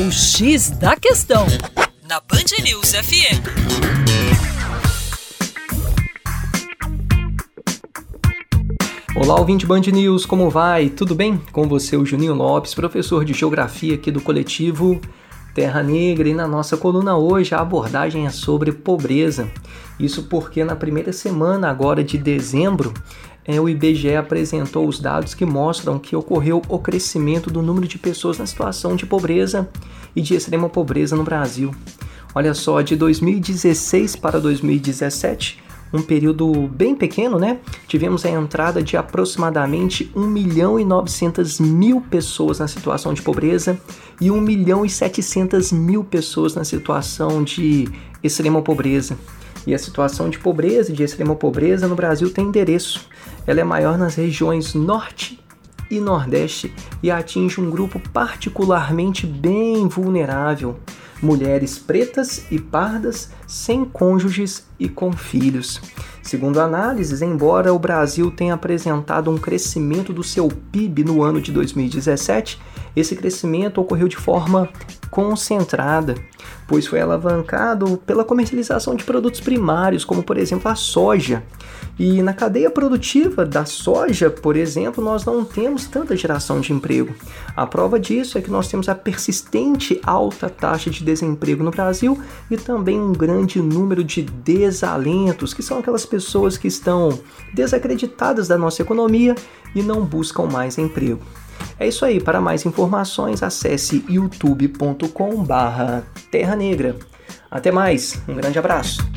O X da Questão, na Band News FM. Olá, ouvinte Band News, como vai? Tudo bem? Com você, o Juninho Lopes, professor de Geografia aqui do coletivo Terra Negra, e na nossa coluna hoje a abordagem é sobre pobreza. Isso porque na primeira semana agora de dezembro, é, o IBGE apresentou os dados que mostram que ocorreu o crescimento do número de pessoas na situação de pobreza e de extrema pobreza no Brasil. Olha só, de 2016 para 2017, um período bem pequeno, né? Tivemos a entrada de aproximadamente 1 milhão e 900 mil pessoas na situação de pobreza e 1 milhão e 700 mil pessoas na situação de extrema pobreza. E a situação de pobreza e de extrema pobreza no Brasil tem endereço. Ela é maior nas regiões norte e nordeste e atinge um grupo particularmente bem vulnerável: mulheres pretas e pardas sem cônjuges e com filhos. Segundo análises, embora o Brasil tenha apresentado um crescimento do seu PIB no ano de 2017, esse crescimento ocorreu de forma concentrada pois foi alavancado pela comercialização de produtos primários, como por exemplo a soja. E na cadeia produtiva da soja, por exemplo, nós não temos tanta geração de emprego. A prova disso é que nós temos a persistente alta taxa de desemprego no Brasil e também um grande número de desalentos, que são aquelas pessoas que estão desacreditadas da nossa economia e não buscam mais emprego. É isso aí. Para mais informações, acesse youtube.com/terra negra. Até mais. Um grande abraço.